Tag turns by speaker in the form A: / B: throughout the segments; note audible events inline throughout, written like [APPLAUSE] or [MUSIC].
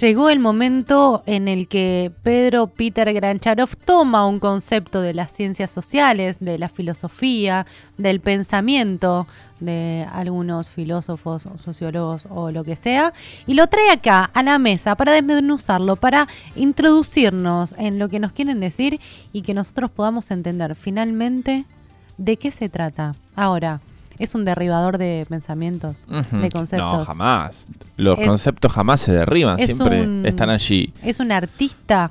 A: Llegó el momento en el que Pedro Peter Grancharov toma un concepto de las ciencias sociales, de la filosofía, del pensamiento de algunos filósofos o sociólogos o lo que sea, y lo trae acá a la mesa para desmenuzarlo, para introducirnos en lo que nos quieren decir y que nosotros podamos entender finalmente de qué se trata. Ahora, es un derribador de pensamientos, de conceptos.
B: No, jamás. Los
A: Es-
B: conceptos jamás se derriban, siempre
A: un-
B: están allí.
A: Es un artista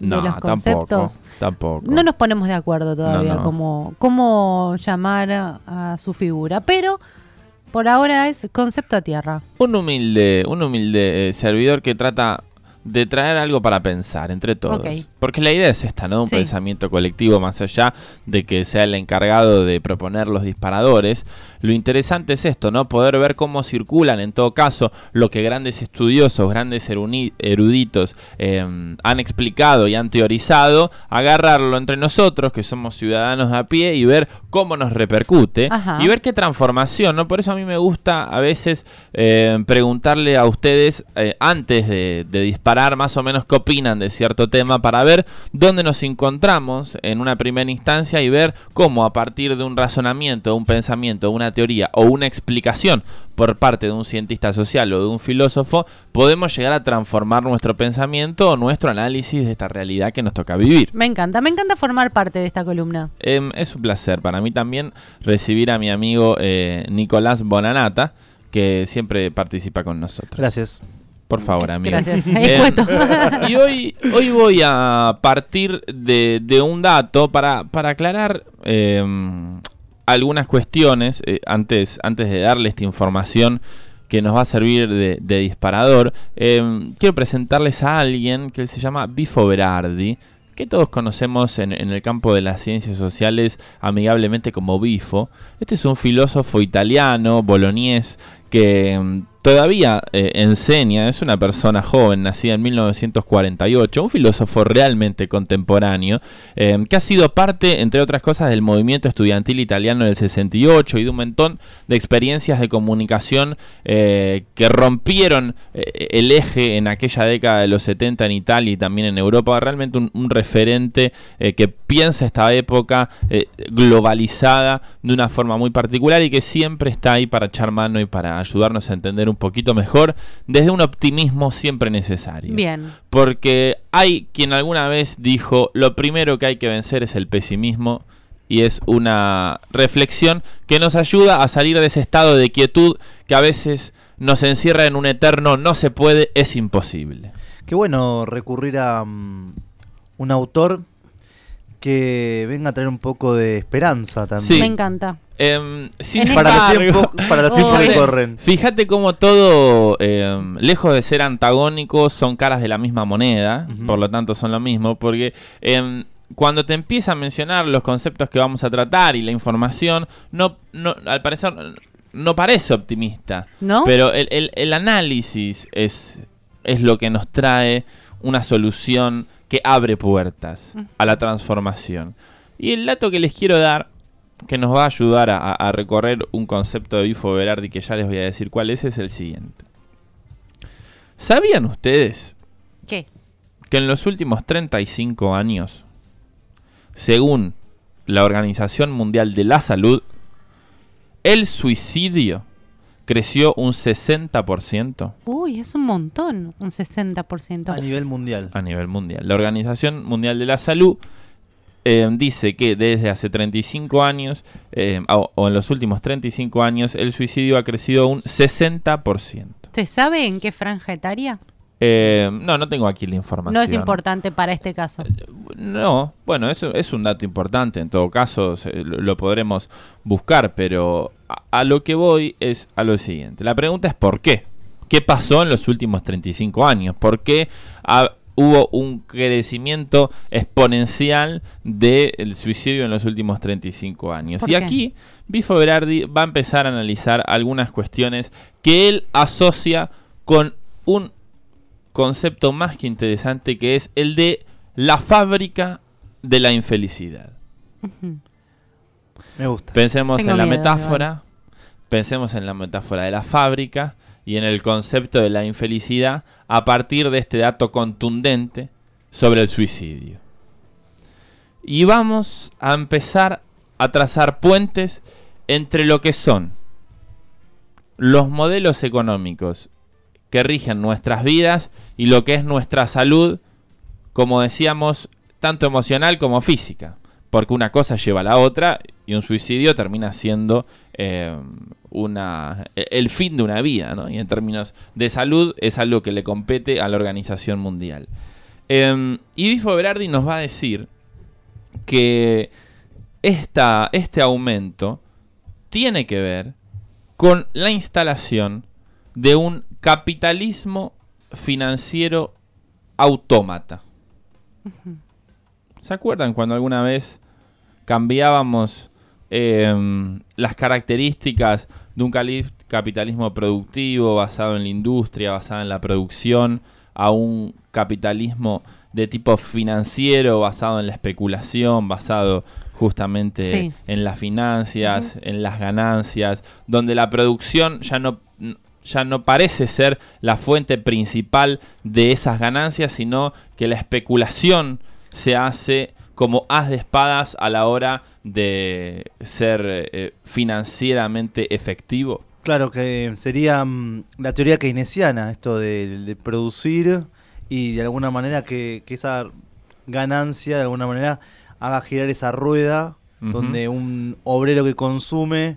B: No,
A: de los
B: tampoco.
A: conceptos.
B: Tampoco.
A: No nos ponemos de acuerdo todavía
B: No, no.
A: Cómo, cómo llamar a, a su figura, pero por ahora es concepto a tierra.
B: Un humilde, un humilde eh, servidor que trata de traer algo para pensar entre todos. Porque la idea es esta, ¿no? Un
A: Sí.
B: pensamiento colectivo, más allá de que sea el encargado de proponer los disparadores. Lo interesante es esto, ¿no? Poder ver cómo circulan, en todo caso, lo que grandes estudiosos, grandes eruditos eh, han explicado y han teorizado, agarrarlo entre nosotros, que somos ciudadanos a pie, y ver cómo nos repercute
A: Ajá.
B: y ver qué transformación, ¿no? Por eso a mí me gusta a veces eh, preguntarle a ustedes eh, antes de, de disparar más o menos qué opinan de cierto tema para ver dónde nos encontramos en una primera instancia y ver cómo a partir de un razonamiento, un pensamiento, una teoría o una explicación por parte de un cientista social o de un filósofo, podemos llegar a transformar nuestro pensamiento o nuestro análisis de esta realidad que nos toca vivir.
A: Me encanta, me encanta formar parte de esta columna.
B: Em, es un placer para mí también recibir a mi amigo eh, Nicolás Bonanata, que siempre participa con nosotros.
C: Gracias.
B: Por favor, amigo.
A: Gracias. Expuesto. [LAUGHS]
B: y hoy, hoy voy a partir de, de un dato para, para aclarar em, algunas cuestiones eh, antes, antes de darle esta información que nos va a servir de, de disparador. Em, quiero presentarles a alguien que se llama Bifo Berardi, que todos conocemos en, en el campo de las ciencias sociales amigablemente como Bifo. Este es un filósofo italiano, boloñés, que mm, todavía eh, enseña, es una persona joven, nacida en 1948, un filósofo realmente contemporáneo, eh, que ha sido parte, entre otras cosas, del movimiento estudiantil italiano del 68 y de un montón de experiencias de comunicación eh, que rompieron eh, el eje en aquella década de los 70 en Italia y también en Europa, realmente un, un referente que piensa esta época globalizada de una forma muy particular y que siempre está ahí para echar mano y para ayudarnos a entender un poquito mejor desde un optimismo siempre necesario.
A: Bien.
B: Porque hay quien alguna vez dijo, lo primero que hay que vencer es el pesimismo y es una reflexión que nos ayuda a salir de ese estado de quietud que a veces nos encierra en un eterno no se puede, es imposible.
C: Qué bueno recurrir a mm, un autor que venga a traer un poco de esperanza también.
B: Sí.
A: Me encanta.
B: Em, sin
A: En
C: Para los tiempos, para los tiempos que
A: Fíjate-
C: corren.
B: Fíjate cómo todo, eh, lejos de ser antagónicos, son caras de la misma moneda, por lo tanto son lo mismo, porque em, cuando te empieza a mencionar los conceptos que vamos a tratar y la información, no, no al parecer no parece optimista,
A: ¿No?
B: pero el, el- el análisis es, es lo que nos trae una solución que abre puertas a la transformación. Y el dato que les quiero dar, que nos va a ayudar a, recorrer un concepto de Bifo Berardi que ya les voy a decir cuál es, es el siguiente. ¿Sabían ustedes
A: ¿Qué?
B: que en los últimos 35 años, según la Organización Mundial de la Salud, el suicidio creció un 60%?
A: Uy, es un montón, un 60%.
C: A nivel mundial.
B: a nivel mundial. La Organización Mundial de la Salud eh, dice que desde hace 35 años, eh, o, o en los últimos 35 años, el suicidio ha crecido un 60%.
A: ¿Se sabe en qué franja etaria?
B: Eh, no, no tengo aquí la información.
A: No es importante para este caso.
B: No, bueno, eso es un dato importante. En todo caso, lo, podremos buscar, pero a, a lo que voy es a lo siguiente. La pregunta es ¿por qué? ¿Qué pasó en los últimos 35 años? ¿Por qué hubo un crecimiento exponencial del suicidio en los últimos 35 años?
A: ¿Por
B: Y
A: qué?
B: aquí Bifo Berardi va a empezar a analizar algunas cuestiones que él asocia con un concepto más que interesante que es el de la fábrica de la infelicidad.
C: Me gusta.
B: Pensemos
A: Tengo
B: en la
A: miedo,
B: metáfora, pensemos en la metáfora de la fábrica y en el concepto de la infelicidad a partir de este dato contundente sobre el suicidio. Y vamos a empezar a trazar puentes entre lo que son los modelos económicos que rigen nuestras vidas y lo que es nuestra salud, como decíamos, tanto emocional como física. Porque una cosa lleva a la otra y un suicidio termina siendo eh, una, el fin de una vida, ¿no? Y en términos de salud es algo que le compete a la Organización Mundial. Eh, y Bifo Berardi nos va a decir que esta, este aumento tiene que ver con la instalación de un capitalismo financiero autómata. ¿Se acuerdan cuando alguna vez cambiábamos em, las características de un capitalismo productivo basado en la industria, basado en la producción, a un capitalismo de tipo financiero basado en la especulación, basado justamente en las finanzas, en las ganancias, donde la producción ya no ya no parece ser la fuente principal de esas ganancias, sino que la especulación se hace como haz de espadas a la hora de ser eh, financieramente efectivo.
C: Claro, que sería mm, la teoría keynesiana, esto de, producir y de alguna manera que, que, esa ganancia de alguna manera haga girar esa rueda donde un obrero que consume...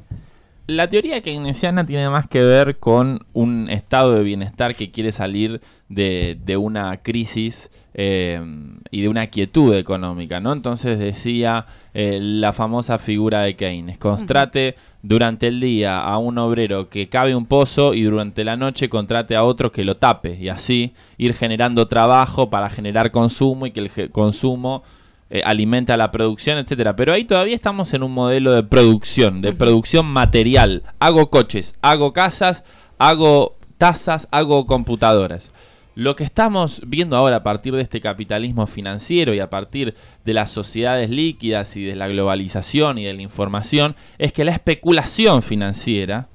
B: La teoría keynesiana tiene más que ver con un estado de bienestar que quiere salir de, una crisis eh, y de una quietud económica, ¿no? Entonces decía eh, la famosa figura de Keynes, contrate durante el día a un obrero que cabe un pozo y durante la noche contrate a otro que lo tape y así ir generando trabajo para generar consumo y que el consumo eh, alimenta la producción, etcétera. Pero ahí todavía estamos en un modelo de producción, de producción material. Hago coches, hago casas, hago tazas, hago computadoras. Lo que estamos viendo ahora a partir de este capitalismo financiero y a partir de las sociedades líquidas y de la globalización y de la información es que la especulación financiera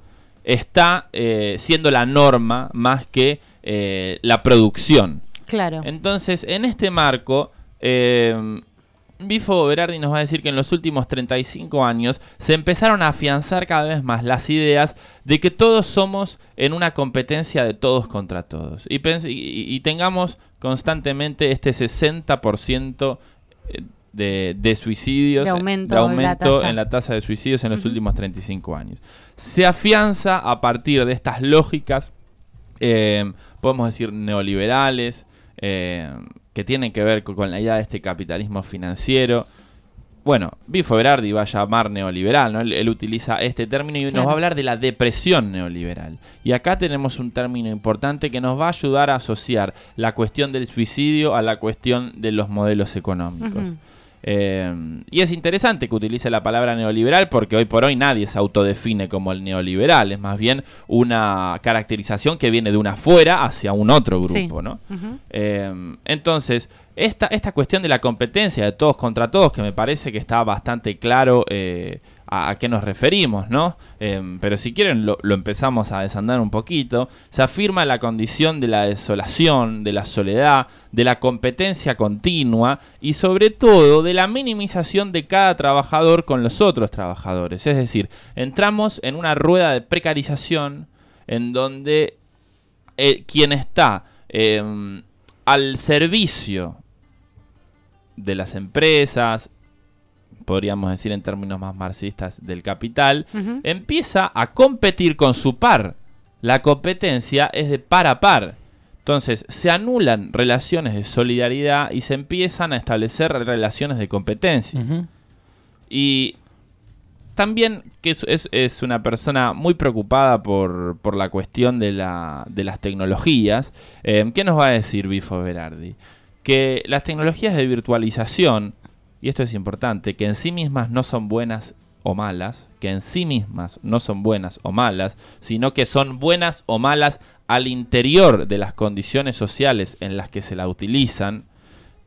B: está eh, siendo la norma más que eh, la producción.
A: Claro.
B: Entonces, en este marco, Bifo Berardi nos va a decir que en los últimos 35 años se empezaron a afianzar cada vez más las ideas de que todos somos en una competencia de todos contra todos. Y, tengamos constantemente este 60% eh, de, suicidios,
A: de aumento,
B: en, la tasa de suicidios en los últimos 35 años. Se afianza a partir de estas lógicas, eh, podemos decir neoliberales, eh, que tienen que ver con, la idea de este capitalismo financiero. Bueno, Bifo Berardi va a llamar neoliberal, ¿no? Él, utiliza este término y nos va a hablar de la depresión neoliberal. Y acá tenemos un término importante que nos va a ayudar a asociar la cuestión del suicidio a la cuestión de los modelos económicos. Eh, y es interesante que utilice la palabra neoliberal porque hoy por hoy nadie se autodefine como el neoliberal, es más bien una caracterización que viene de una afuera hacia un otro grupo, ¿no? Eh, entonces, esta, esta cuestión de la competencia de todos contra todos, que me parece que está bastante claro eh, a, qué nos referimos, ¿no? Em, pero si quieren lo, empezamos a desandar un poquito. Se afirma la condición de la desolación, de la soledad, de la competencia continua y sobre todo de la minimización de cada trabajador con los otros trabajadores. Es decir, entramos en una rueda de precarización en donde eh, quien está em, al servicio de las empresas, podríamos decir en términos más marxistas, del capital, empieza a competir con su par. La competencia es de par a par. Entonces se anulan relaciones de solidaridad y se empiezan a establecer relaciones de competencia. Y también que es, una persona muy preocupada por, la cuestión de, la, de las tecnologías. Eh, ¿Qué nos va a decir Bifo Berardi? Que las tecnologías de virtualización y esto es importante, que en sí mismas no son buenas o malas, que en sí mismas no son buenas o malas, sino que son buenas o malas al interior de las condiciones sociales en las que se la utilizan,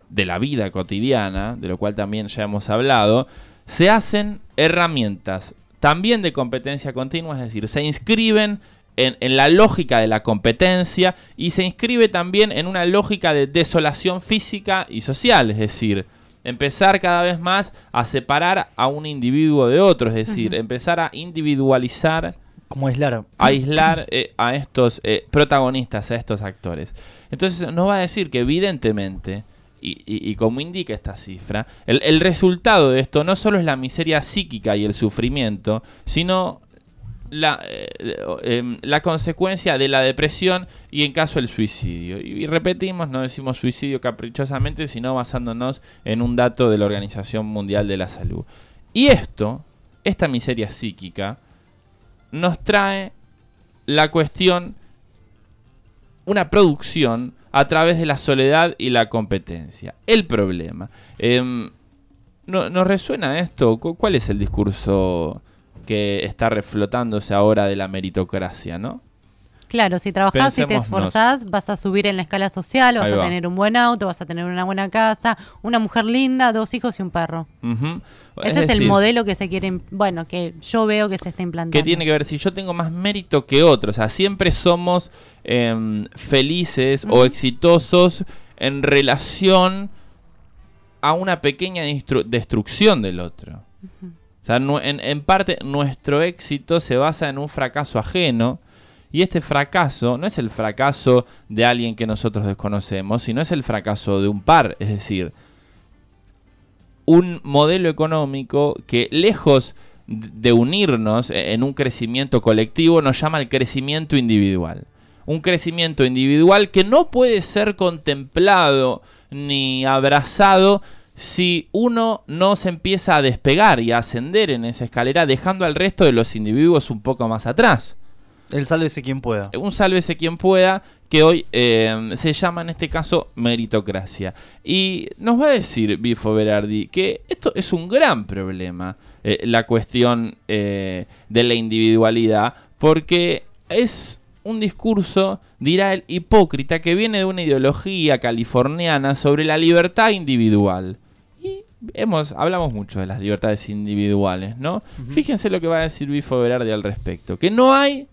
B: de la vida cotidiana, de lo cual también ya hemos hablado, se hacen herramientas también de competencia continua, es decir, se inscriben en, en, la lógica de la competencia y se inscribe también en una lógica de desolación física y social, es decir, empezar cada vez más a separar a un individuo de otro, es decir, empezar a individualizar.
C: Como aislar.
B: Aislar eh, a estos eh, protagonistas, a estos actores. Entonces nos va a decir que evidentemente, y, como indica esta cifra, el, el, resultado de esto no solo es la miseria psíquica y el sufrimiento, sino la, eh, em, la, consecuencia de la depresión y en caso el suicidio. Y, repetimos, no decimos suicidio caprichosamente, sino basándonos en un dato de la Organización Mundial de la Salud. Y esto, esta miseria psíquica, nos trae la cuestión, una producción a través de la soledad y la competencia. El problema. Em, ¿no, ¿Nos resuena esto? ¿Cuál es el discurso? Que está reflotándose ahora de la meritocracia, ¿no?
A: Claro, si trabajás y te esforzás, vas a subir en la escala social, vas a tener un buen auto, vas a tener una buena casa, una mujer linda, dos hijos y un perro. Ese es, el modelo que se quiere, bueno, que yo veo que se está implantando.
B: ¿Qué tiene que ver si yo tengo más mérito que otros? O sea, siempre somos em, felices o exitosos en relación a una pequeña destrucción del otro. O sea, en, parte nuestro éxito se basa en un fracaso ajeno. Y este fracaso no es el fracaso de alguien que nosotros desconocemos, sino es el fracaso de un par. Es decir, un modelo económico que lejos de unirnos e, en un crecimiento colectivo nos llama el crecimiento individual. Un crecimiento individual que no puede ser contemplado ni abrazado si uno no se empieza a despegar y a ascender en esa escalera, dejando al resto de los individuos un poco más atrás.
C: El sálvese quien pueda.
B: Un sálvese quien pueda, que hoy eh, se llama en este caso meritocracia. Y nos va a decir Bifo Berardi que esto es un gran problema, eh, la cuestión eh, de la individualidad, porque es un discurso, dirá el hipócrita, que viene de una ideología californiana sobre la libertad individual hemos, hablamos mucho de las libertades individuales, ¿no? Fíjense lo que va a decir Bifo Berardi al respecto, que no hay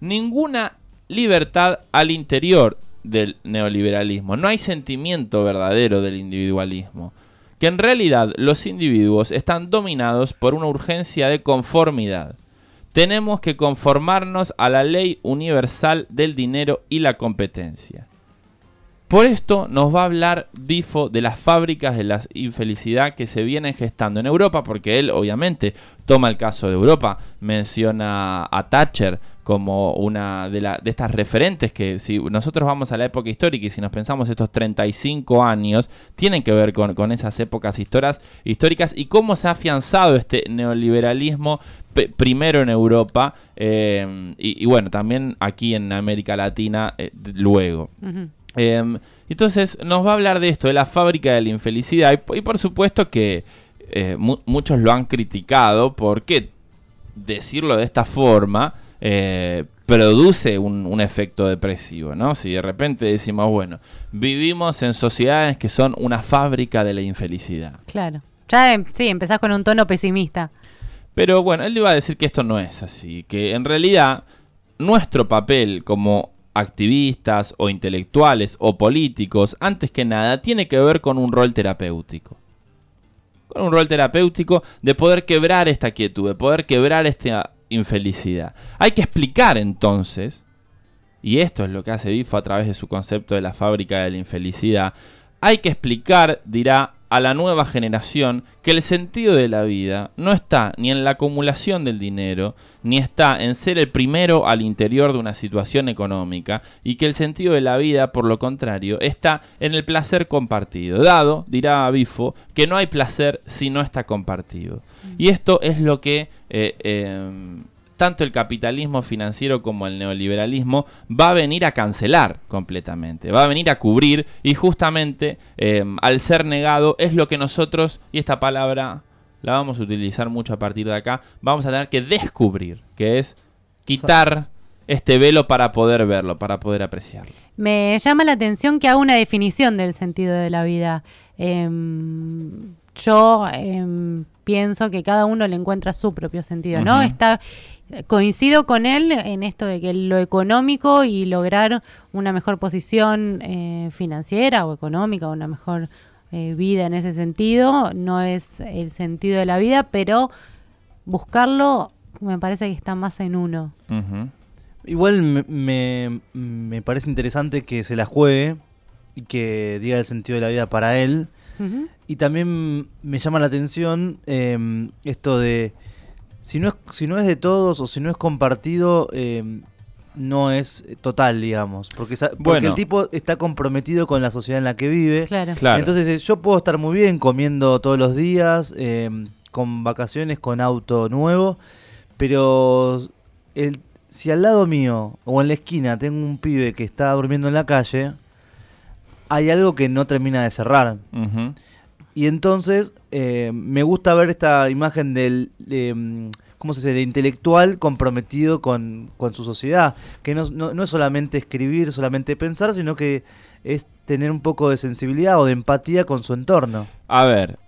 B: ninguna libertad al interior del neoliberalismo, no hay sentimiento verdadero del individualismo, que en realidad los individuos están dominados por una urgencia de conformidad. Tenemos que conformarnos a la ley universal del dinero y la competencia. Por esto nos va a hablar Bifo de las fábricas de la infelicidad que se vienen gestando en Europa, porque él obviamente toma el caso de Europa, menciona a Thatcher como una de, de estas referentes que si nosotros vamos a la época histórica y si nos pensamos estos 35 años, tienen que ver con, esas épocas históricas y cómo se ha afianzado este neoliberalismo primero en Europa eh, y, bueno, también aquí en América Latina eh, luego. Em, entonces nos va a hablar de esto, de la fábrica de la infelicidad. Y, por supuesto que eh, muchos lo han criticado porque decirlo de esta forma eh, produce un, efecto depresivo, ¿no? Si de repente decimos, bueno, vivimos en sociedades que son una fábrica de la infelicidad.
A: Claro. Ya, em, sí, empezás con un tono pesimista.
B: Pero bueno, él iba a decir que esto no es así, que en realidad nuestro papel como activistas o intelectuales o políticos, antes que nada, tiene que ver con un rol terapéutico. Con un rol terapéutico de poder quebrar esta quietud, de poder quebrar esta infelicidad. Hay que explicar entonces, y esto es lo que hace Bifo a través de su concepto de la fábrica de la infelicidad, hay que explicar, dirá, a la nueva generación que el sentido de la vida no está ni en la acumulación del dinero, ni está en ser el primero al interior de una situación económica, y que el sentido de la vida, por lo contrario, está en el placer compartido. Dado, dirá Bifo, que no hay placer si no está compartido. Y esto es lo que eh, eh, tanto el capitalismo financiero como el neoliberalismo va a venir a cancelar completamente, va a venir a cubrir y justamente em, al ser negado es lo que nosotros, y esta palabra la vamos a utilizar mucho a partir de acá, vamos a tener que descubrir, que es quitar este velo para poder verlo, para poder apreciarlo.
A: Me llama la atención que haga una definición del sentido de la vida. Em, yo em, pienso que cada uno le encuentra su propio sentido, ¿no? Está coincido con él en esto de que lo económico y lograr una mejor posición eh, financiera o económica, una mejor eh, vida en ese sentido, no es el sentido de la vida, pero buscarlo me parece que está más en uno.
C: Igual me, me, parece interesante que se la juegue y que diga el sentido de la vida para él. Y también me llama la atención em, esto de si no, es, si no es de todos o si no es compartido, em, no es total, digamos. Porque, porque el tipo está comprometido con la sociedad en la que vive.
A: Claro.
C: Entonces eh, yo puedo estar muy bien comiendo todos los días, em, con vacaciones, con auto nuevo, pero el, si al lado mío o en la esquina tengo un pibe que está durmiendo en la calle, hay algo que no termina de cerrar. Y entonces eh, me gusta ver esta imagen del, mm, ¿cómo se dice?, intelectual comprometido con, su sociedad. Que no, no, es solamente escribir, solamente pensar, sino que es tener un poco de sensibilidad o de empatía con su entorno.
B: A ver,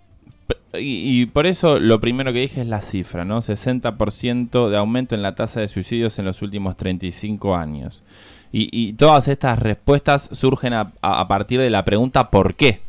B: y, por eso lo primero que dije es la cifra, ¿no? 60% de aumento en la tasa de suicidios en los últimos 35 años. Y, todas estas respuestas surgen a partir de la pregunta ¿por qué?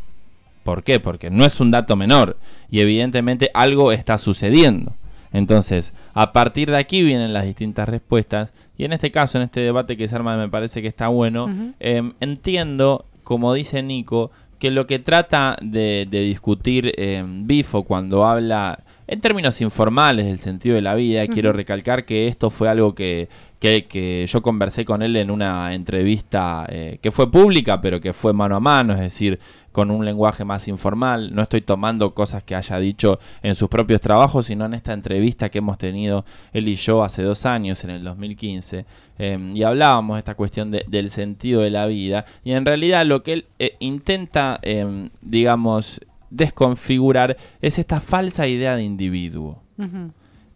B: ¿Por qué? Porque no es un dato menor y evidentemente algo está sucediendo. Entonces, a partir de aquí vienen las distintas respuestas y en este caso, en este debate que se arma me parece que está bueno, em, entiendo, como dice Nico, que lo que trata de, discutir em, Bifo cuando habla en términos informales del sentido de la vida, quiero recalcar que esto fue algo que, que, yo conversé con él en una entrevista eh, que fue pública, pero que fue mano a mano, es decir, con un lenguaje más informal. No estoy tomando cosas que haya dicho en sus propios trabajos, sino en esta entrevista que hemos tenido él y yo hace dos años, en el 2015, em, y hablábamos de esta cuestión del sentido de la vida. Y en realidad lo que él eh, intenta, em, digamos, desconfigurar es esta falsa idea de individuo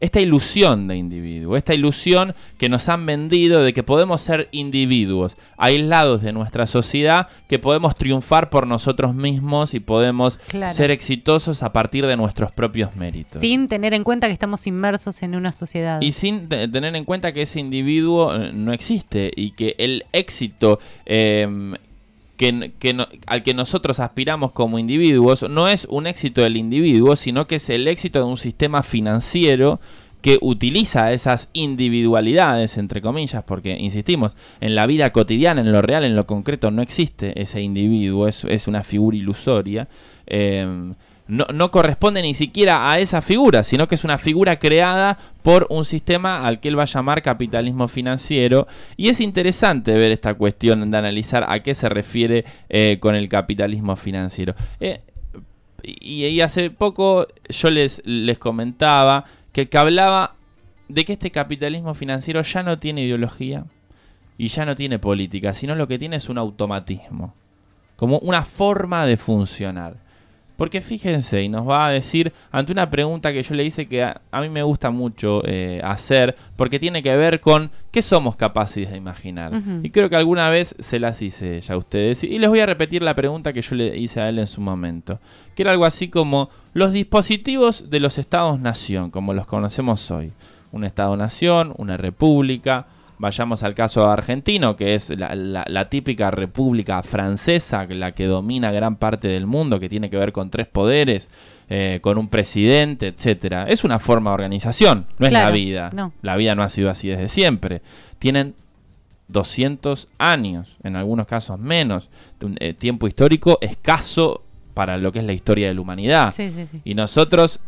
B: esta ilusión de individuo, esta ilusión que nos han vendido de que podemos ser individuos aislados de nuestra sociedad, que podemos triunfar por nosotros mismos y podemos ser exitosos a partir de nuestros propios méritos.
A: Sin tener en cuenta que estamos inmersos en una sociedad.
B: Y sin tener en cuenta que ese individuo eh, no existe y que el éxito em, que, al que nosotros aspiramos como individuos no es un éxito del individuo, sino que es el éxito de un sistema financiero que utiliza esas individualidades, entre comillas, porque, insistimos, en la vida cotidiana, en lo real, en lo concreto, no existe ese individuo, es, es una figura ilusoria. Eh, no, corresponde ni siquiera a esa figura, sino que es una figura creada por un sistema al que él va a llamar capitalismo financiero. Y es interesante ver esta cuestión de analizar a qué se refiere eh, con el capitalismo financiero. Eh, y, hace poco yo les, les comentaba que, que hablaba de que este capitalismo financiero ya no tiene ideología y ya no tiene política, sino lo que tiene es un automatismo, como una forma de funcionar. Porque fíjense, y nos va a decir, ante una pregunta que yo le hice que a, mí me gusta mucho eh, hacer, porque tiene que ver con qué somos capaces de imaginar. Y creo que alguna vez se las hice ya a ustedes. Y les voy a repetir la pregunta que yo le hice a él en su momento. Que era algo así como los dispositivos de los estados-nación, como los conocemos hoy. Un estado-nación, una república, Vayamos al caso argentino, que es la, típica república francesa, la que domina gran parte del mundo, que tiene que ver con tres poderes, eh, con un presidente, etcétera. Es una forma de organización, no es la vida. La vida no ha sido así desde siempre. Tienen 200 años, en algunos casos menos, eh, tiempo histórico escaso para lo que es la historia de la humanidad. y nosotros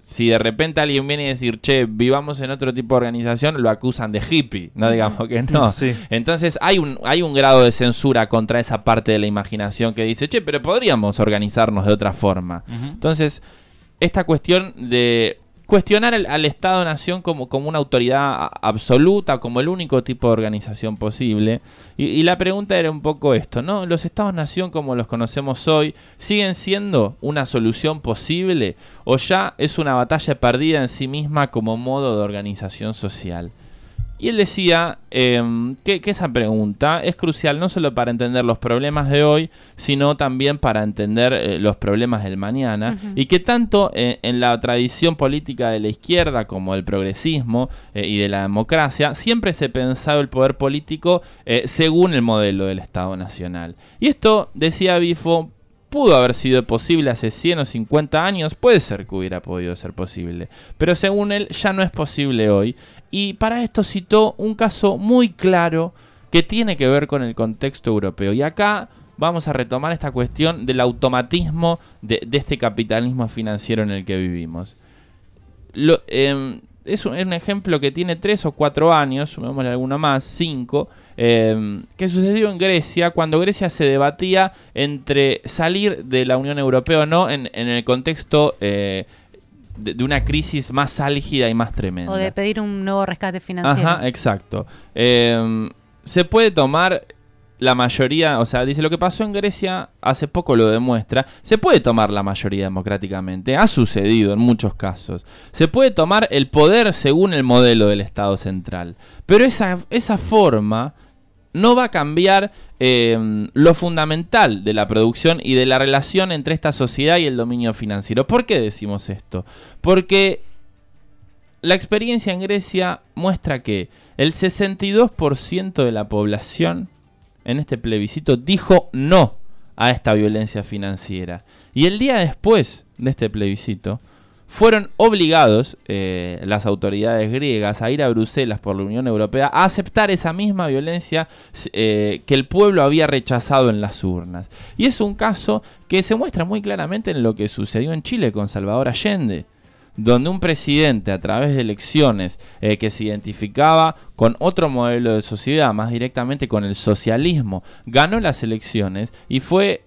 B: si de repente alguien viene a decir, che, vivamos en otro tipo de organización, lo acusan de hippie, no digamos que no. Entonces hay un, hay un grado de censura contra esa parte de la imaginación que dice, che, pero podríamos organizarnos de otra forma. Entonces, esta cuestión de cuestionar al, Estado-Nación como, como una autoridad absoluta, como el único tipo de organización posible. Y, la pregunta era un poco esto, ¿no? ¿Los Estados-Nación como los conocemos hoy siguen siendo una solución posible o ya es una batalla perdida en sí misma como modo de organización social? Y él decía em, que, esa pregunta es crucial no solo para entender los problemas de hoy, sino también para entender eh, los problemas del mañana. Y que tanto eh, en la tradición política de la izquierda como del progresismo eh, y de la democracia, siempre se pensaba el poder político según el modelo del Estado Nacional. Y esto, decía Bifo, pudo haber sido posible hace 100 o 50 años, puede ser que hubiera podido ser posible, pero según él ya no es posible hoy. Y para esto citó un caso muy claro que tiene que ver con el contexto europeo. Y acá vamos a retomar esta cuestión del automatismo de, este capitalismo financiero en el que vivimos. Em, es un, ejemplo que tiene tres o cuatro años, sumémosle alguno más, cinco, eh, que sucedió en Grecia cuando Grecia se debatía entre salir de la Unión Europea o no en, el contexto eh, de, una crisis más álgida y más tremenda.
A: O de pedir un nuevo rescate financiero.
B: Ajá, exacto. Eh, se puede tomar la mayoría, o sea, dice lo que pasó en Grecia hace poco lo demuestra, se puede tomar la mayoría democráticamente, ha sucedido en muchos casos, se puede tomar el poder según el modelo del Estado central, pero esa, esa forma no va a cambiar em, lo fundamental de la producción y de la relación entre esta sociedad y el dominio financiero. ¿Por qué decimos esto? Porque la experiencia en Grecia muestra que el 62% de la población en este plebiscito dijo no a esta violencia financiera. Y el día después de este plebiscito, fueron obligados eh, las autoridades griegas a ir a Bruselas por la Unión Europea a aceptar esa misma violencia eh, que el pueblo había rechazado en las urnas. Y es un caso que se muestra muy claramente en lo que sucedió en Chile con Salvador Allende donde un presidente a través de elecciones eh, que se identificaba con otro modelo de sociedad, más directamente con el socialismo, ganó las elecciones y fue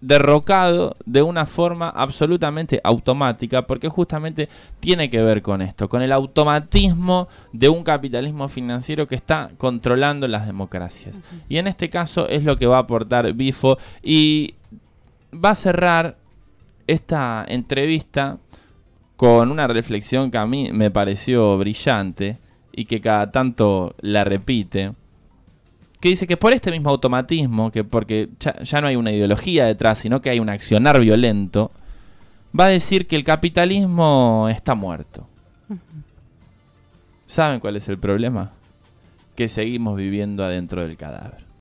B: derrocado de una forma absolutamente automática, porque justamente tiene que ver con esto, con el automatismo de un capitalismo financiero que está controlando las democracias. Y en este caso es lo que va a aportar Bifo. Y va a cerrar esta entrevista con una reflexión que a mí me pareció brillante y que cada tanto la repite, que dice que por este mismo automatismo, que porque ya, no hay una ideología detrás, sino que hay un accionar violento, va a decir que el capitalismo está muerto. ¿Saben cuál es el problema? Que seguimos viviendo adentro del cadáver.